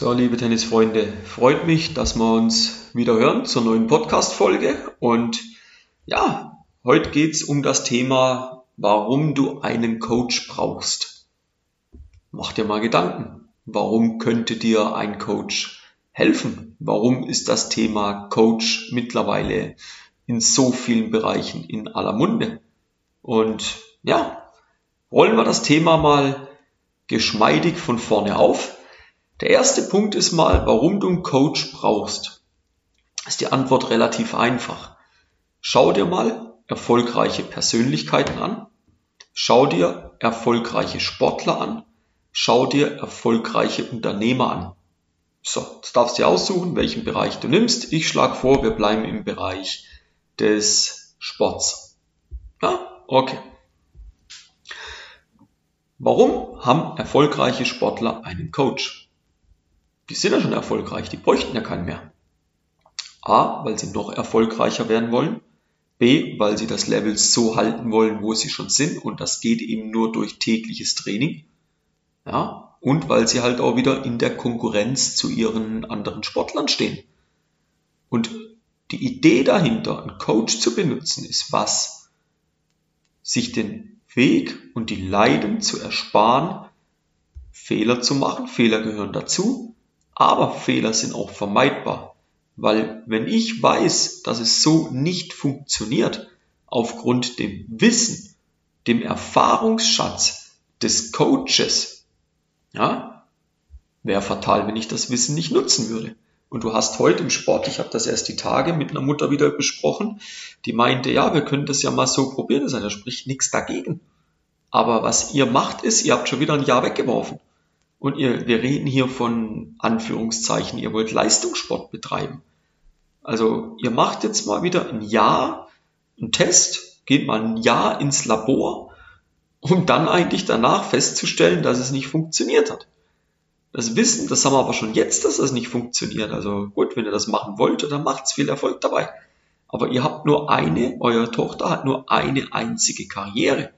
So, liebe Tennisfreunde, freut mich, dass wir uns wieder hören zur neuen Podcast-Folge. Und ja, heute geht es um das Thema, warum du einen Coach brauchst. Mach dir mal Gedanken. Warum könnte dir ein Coach helfen? Warum ist das Thema Coach mittlerweile in so vielen Bereichen in aller Munde? Und ja, rollen wir das Thema mal geschmeidig von vorne auf. Der erste Punkt ist mal, warum du einen Coach brauchst. Ist die Antwort relativ einfach. Schau dir mal erfolgreiche Persönlichkeiten an. Schau dir erfolgreiche Sportler an. Schau dir erfolgreiche Unternehmer an. So, jetzt darfst du dir aussuchen, welchen Bereich du nimmst. Ich schlage vor, wir bleiben im Bereich des Sports. Ja, okay. Warum haben erfolgreiche Sportler einen Coach? Die sind ja schon erfolgreich, die bräuchten ja keinen mehr. A, weil sie noch erfolgreicher werden wollen. B, weil sie das Level so halten wollen, wo sie schon sind. Und das geht eben nur durch tägliches Training. Ja, und weil sie halt auch wieder in der Konkurrenz zu ihren anderen Sportlern stehen. Und die Idee dahinter, einen Coach zu benutzen, ist was? Sich den Weg und die Leiden zu ersparen, Fehler zu machen. Fehler gehören dazu. Aber Fehler sind auch vermeidbar, weil wenn ich weiß, dass es so nicht funktioniert, aufgrund dem Wissen, dem Erfahrungsschatz des Coaches, ja, wäre fatal, wenn ich das Wissen nicht nutzen würde. Und du hast heute im Sport, ich habe das erst die Tage mit einer Mutter wieder besprochen, die meinte, ja, wir können das ja mal so probieren, da spricht nichts dagegen. Aber was ihr macht ist, ihr habt schon wieder ein Jahr weggeworfen. Und ihr, wir reden hier von Anführungszeichen, ihr wollt Leistungssport betreiben. Also ihr macht jetzt mal wieder ein Jahr einen Test, geht mal ein Jahr ins Labor, um dann eigentlich danach festzustellen, dass es nicht funktioniert hat. Das Wissen, das haben wir aber schon jetzt, dass es nicht funktioniert. Also gut, wenn ihr das machen wollt, dann macht's viel Erfolg dabei. Aber ihr habt nur eine, eure Tochter hat nur eine einzige Karriere.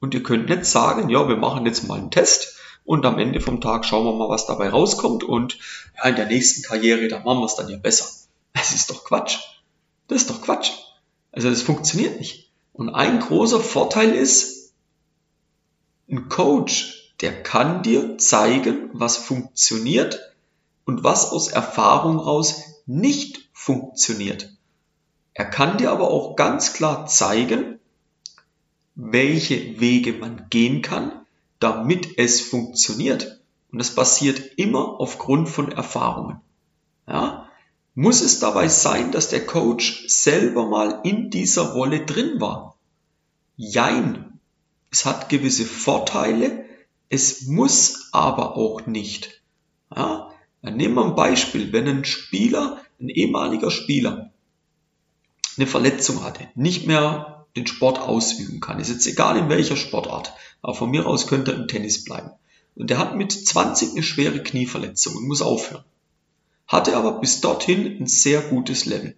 Und ihr könnt nicht sagen, ja, wir machen jetzt mal einen Test und am Ende vom Tag schauen wir mal, was dabei rauskommt und ja, in der nächsten Karriere, da machen wir es dann ja besser. Das ist doch Quatsch. Das ist doch Quatsch. Also das funktioniert nicht. Und ein großer Vorteil ist, ein Coach, der kann dir zeigen, was funktioniert und was aus Erfahrung raus nicht funktioniert. Er kann dir aber auch ganz klar zeigen, welche Wege man gehen kann, damit es funktioniert. Und das passiert immer aufgrund von Erfahrungen. Ja? Muss es dabei sein, dass der Coach selber mal in dieser Rolle drin war? Jein. Es hat gewisse Vorteile, es muss aber auch nicht. Ja? Dann nehmen wir ein Beispiel, wenn ein Spieler, ein ehemaliger Spieler, eine Verletzung hatte, nicht mehr den Sport ausüben kann, ist jetzt egal in welcher Sportart, aber von mir aus könnte er im Tennis bleiben. Und er hat mit 20 eine schwere Knieverletzung und muss aufhören. Hatte aber bis dorthin ein sehr gutes Level.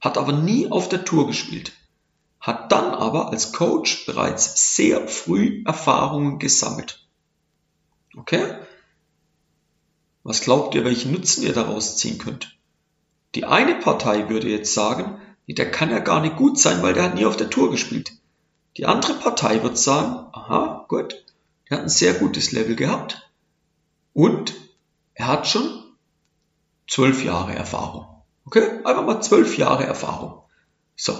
Hat aber nie auf der Tour gespielt. Hat dann aber als Coach bereits sehr früh Erfahrungen gesammelt. Okay? Was glaubt ihr, welchen Nutzen ihr daraus ziehen könnt? Die eine Partei würde jetzt sagen, der kann ja gar nicht gut sein, weil der hat nie auf der Tour gespielt. Die andere Partei wird sagen, aha, gut, er hat ein sehr gutes Level gehabt und er hat schon zwölf Jahre Erfahrung. Okay, einfach mal zwölf Jahre Erfahrung. So,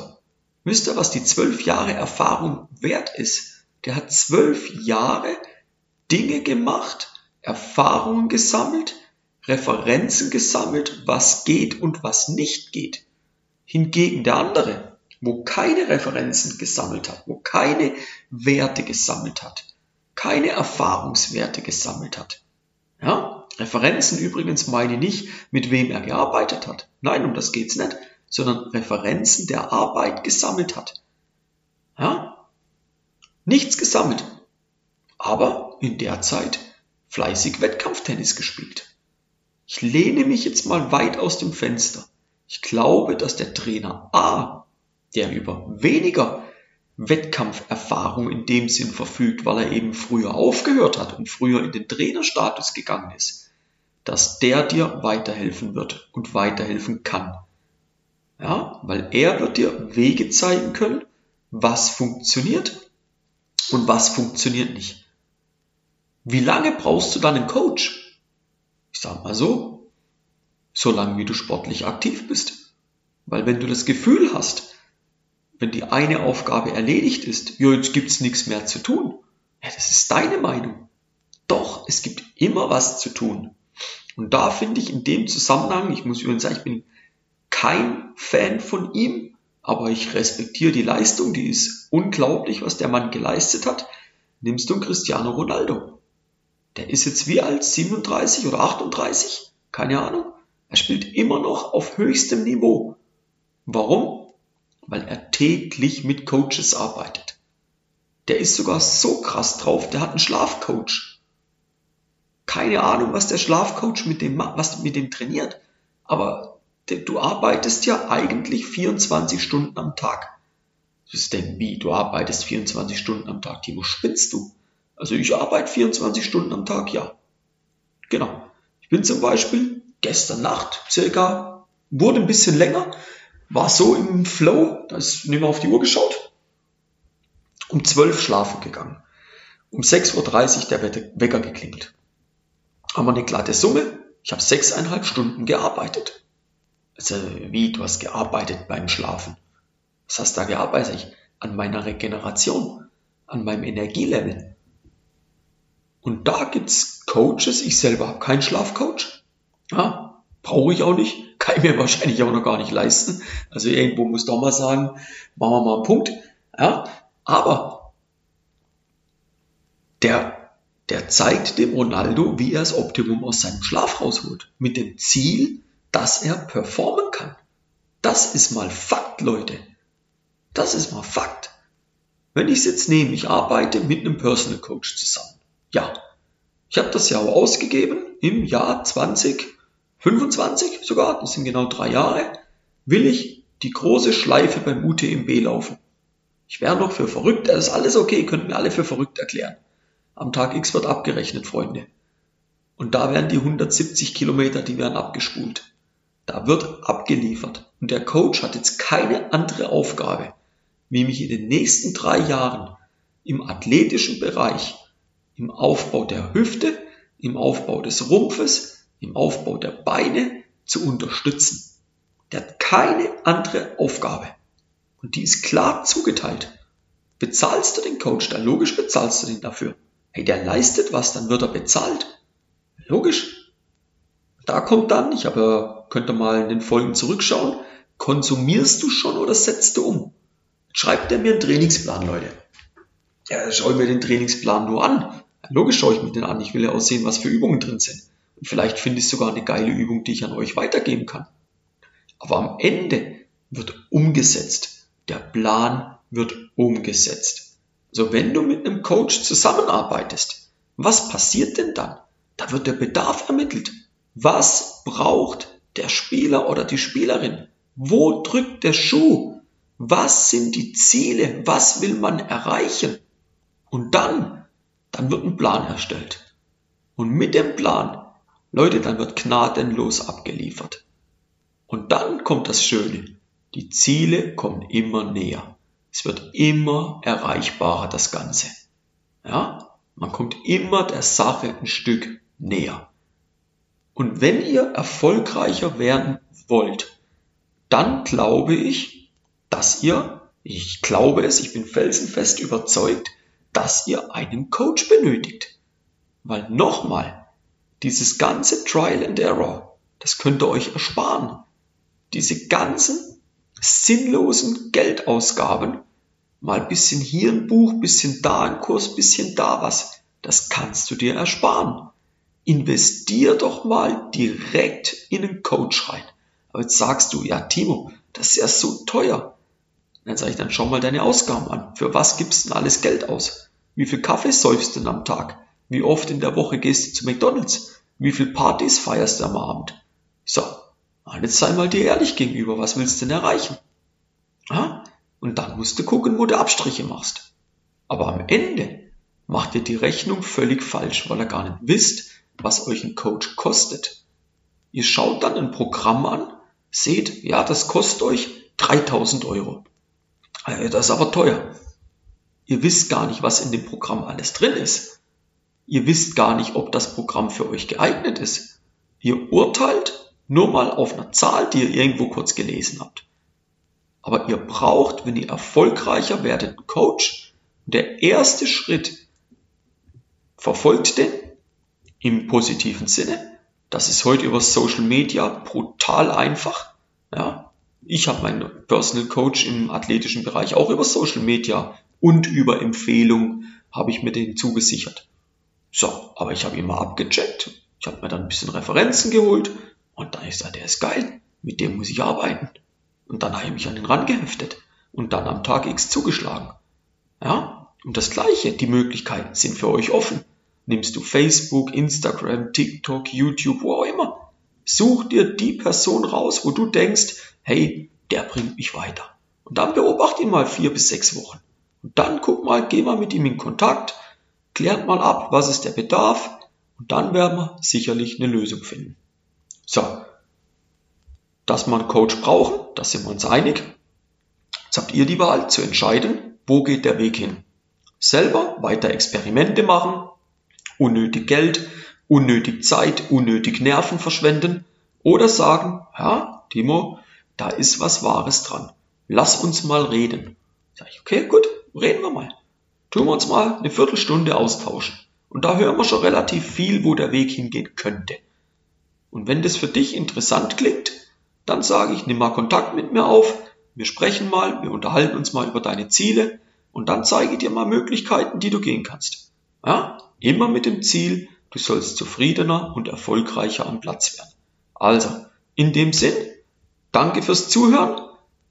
wisst ihr, was die zwölf Jahre Erfahrung wert ist? Der hat zwölf Jahre Dinge gemacht, Erfahrungen gesammelt, Referenzen gesammelt, was geht und was nicht geht. Hingegen der andere, wo keine Referenzen gesammelt hat, wo keine Werte gesammelt hat, keine Erfahrungswerte gesammelt hat. Ja? Referenzen übrigens meine ich nicht, mit wem er gearbeitet hat. Nein, um das geht's nicht, sondern Referenzen der Arbeit gesammelt hat. Ja? Nichts gesammelt. Aber in der Zeit fleißig Wettkampftennis gespielt. Ich lehne mich jetzt mal weit aus dem Fenster. Ich glaube, dass der Trainer A der über weniger Wettkampferfahrung in dem Sinn verfügt, weil er eben früher aufgehört hat und früher in den Trainerstatus gegangen ist, dass der dir weiterhelfen wird und weiterhelfen kann. Ja, weil er wird dir Wege zeigen können, was funktioniert und was funktioniert nicht. Wie lange brauchst du dann einen Coach? Ich sag mal so, so lange wie du sportlich aktiv bist. Weil wenn du das Gefühl hast, wenn die eine Aufgabe erledigt ist, ja, jetzt gibt's nichts mehr zu tun. Ja, das ist deine Meinung. Doch, es gibt immer was zu tun. Und da finde ich in dem Zusammenhang, ich muss übrigens sagen, ich bin kein Fan von ihm, aber ich respektiere die Leistung, die ist unglaublich, was der Mann geleistet hat. Nimmst du Cristiano Ronaldo. Der ist jetzt wie alt? 37 oder 38? Keine Ahnung. Er spielt immer noch auf höchstem Niveau. Warum? Weil er täglich mit Coaches arbeitet. Der ist sogar so krass drauf, der hat einen Schlafcoach. Keine Ahnung, was der Schlafcoach mit dem, was mit dem trainiert. Aber du arbeitest ja eigentlich 24 Stunden am Tag. Du denkst, wie, du arbeitest 24 Stunden am Tag, Timo, spinnst du? Also ich arbeite 24 Stunden am Tag, ja. Genau. Ich bin zum Beispiel gestern Nacht circa, wurde ein bisschen länger, war so im Flow, da ist nicht mehr auf die Uhr geschaut, um 12 schlafen gegangen. Um 6.30 Uhr der Wecker geklingelt. Haben wir eine glatte Summe. Ich habe sechseinhalb Stunden gearbeitet. Also wie, du hast gearbeitet beim Schlafen. Was hast du da gearbeitet? Ich, an meiner Regeneration, an meinem Energielevel. Und da gibt's Coaches, ich selber habe keinen Schlafcoach. Ja, brauche ich auch nicht kann ich mir wahrscheinlich auch noch gar nicht leisten. Also irgendwo muss doch mal sagen, machen wir mal einen Punkt. Ja, aber der, der zeigt dem Ronaldo, wie er das Optimum aus seinem Schlaf rausholt. Mit dem Ziel, dass er performen kann. Das ist mal Fakt, Leute. Das ist mal Fakt. Wenn ich es jetzt nehme, ich arbeite mit einem Personal Coach zusammen. Ja, ich habe das ja auch ausgegeben im Jahr 20 25 sogar, das sind genau drei Jahre, will ich die große Schleife beim UTMB laufen. Ich wäre noch für verrückt, das ist alles okay, könnten wir alle für verrückt erklären. Am Tag X wird abgerechnet, Freunde. Und da werden die 170 Kilometer, die werden abgespult. Da wird abgeliefert. Und der Coach hat jetzt keine andere Aufgabe, wie mich in den nächsten drei Jahren im athletischen Bereich, im Aufbau der Hüfte, im Aufbau des Rumpfes, im Aufbau der Beine zu unterstützen. Der hat keine andere Aufgabe. Und die ist klar zugeteilt. Bezahlst du den Coach, dann logisch bezahlst du den dafür. Hey, der leistet was, dann wird er bezahlt. Logisch. Da kommt dann, ich habe, könnte mal in den Folgen zurückschauen, konsumierst du schon oder setzt du um? Schreibt er mir einen Trainingsplan, Leute. Ja, schau ich mir den Trainingsplan nur an. Logisch schaue ich mir den an. Ich will ja auch sehen, was für Übungen drin sind. Vielleicht finde ich sogar eine geile Übung, die ich an euch weitergeben kann. Aber am Ende wird umgesetzt. Der Plan wird umgesetzt. Also wenn du mit einem Coach zusammenarbeitest, was passiert denn dann? Da wird der Bedarf ermittelt. Was braucht der Spieler oder die Spielerin? Wo drückt der Schuh? Was sind die Ziele? Was will man erreichen? Und dann, dann wird ein Plan erstellt. Und mit dem Plan Leute, dann wird gnadenlos abgeliefert. Und dann kommt das Schöne. Die Ziele kommen immer näher. Es wird immer erreichbarer, das Ganze. Ja? Man kommt immer der Sache ein Stück näher. Und wenn ihr erfolgreicher werden wollt, dann glaube ich, dass ihr, ich glaube es, ich bin felsenfest überzeugt, dass ihr einen Coach benötigt. Weil nochmal, dieses ganze Trial and Error, das könnt ihr euch ersparen. Diese ganzen sinnlosen Geldausgaben, mal bisschen hier ein Buch, bisschen da ein Kurs, bisschen da was, das kannst du dir ersparen. Investier doch mal direkt in einen Coach rein. Aber jetzt sagst du, ja Timo, das ist ja so teuer. Dann sage ich, dann schau mal deine Ausgaben an. Für was gibst du denn alles Geld aus? Wie viel Kaffee säufst du denn am Tag? Wie oft in der Woche gehst du zu McDonalds? Wie viel Partys feierst du am Abend? So, jetzt sei mal dir ehrlich gegenüber, was willst du denn erreichen? Ja? Und dann musst du gucken, wo du Abstriche machst. Aber am Ende macht ihr die Rechnung völlig falsch, weil ihr gar nicht wisst, was euch ein Coach kostet. Ihr schaut dann ein Programm an, seht, ja, das kostet euch 3000 Euro. Das ist aber teuer. Ihr wisst gar nicht, was in dem Programm alles drin ist. Ihr wisst gar nicht, ob das Programm für euch geeignet ist. Ihr urteilt nur mal auf einer Zahl, die ihr irgendwo kurz gelesen habt. Aber ihr braucht, wenn ihr erfolgreicher werdet, einen Coach. der erste Schritt verfolgt den im positiven Sinne. Das ist heute über Social Media brutal einfach. Ja, ich habe meinen Personal Coach im athletischen Bereich auch über Social Media und über Empfehlung habe ich mir den zugesichert. So, aber ich habe ihn mal abgecheckt. Ich habe mir dann ein bisschen Referenzen geholt und dann ist er, der ist geil. Mit dem muss ich arbeiten. Und dann habe ich mich an den Rand geheftet und dann am Tag X zugeschlagen. Ja, und das Gleiche, die Möglichkeiten sind für euch offen. Nimmst du Facebook, Instagram, TikTok, YouTube, wo auch immer. Such dir die Person raus, wo du denkst, hey, der bringt mich weiter. Und dann beobachte ihn mal vier bis sechs Wochen. Und dann guck mal, geh mal mit ihm in Kontakt, klärt mal ab, was ist der Bedarf, und dann werden wir sicherlich eine Lösung finden. So. Dass wir einen Coach brauchen, da sind wir uns einig. Jetzt habt ihr die Wahl zu entscheiden, wo geht der Weg hin. Selber weiter Experimente machen, unnötig Geld, unnötig Zeit, unnötig Nerven verschwenden oder sagen, ja, Timo, da ist was Wahres dran. Lass uns mal reden. Sag ich, okay, gut, reden wir mal. Tun wir uns mal eine Viertelstunde austauschen. Und da hören wir schon relativ viel, wo der Weg hingehen könnte. Und wenn das für dich interessant klingt, dann sage ich, nimm mal Kontakt mit mir auf, wir sprechen mal, wir unterhalten uns mal über deine Ziele und dann zeige ich dir mal Möglichkeiten, die du gehen kannst. Ja, immer mit dem Ziel, du sollst zufriedener und erfolgreicher am Platz werden. Also, in dem Sinn, Danke fürs Zuhören.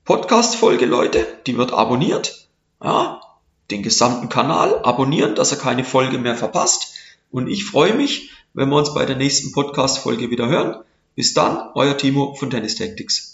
Podcast-Folge, Leute, die wird abonniert. Ja, den gesamten Kanal abonnieren, dass er keine Folge mehr verpasst. Und ich freue mich, wenn wir uns bei der nächsten Podcast-Folge wieder hören. Bis dann, euer Timo von Tennis Tactics.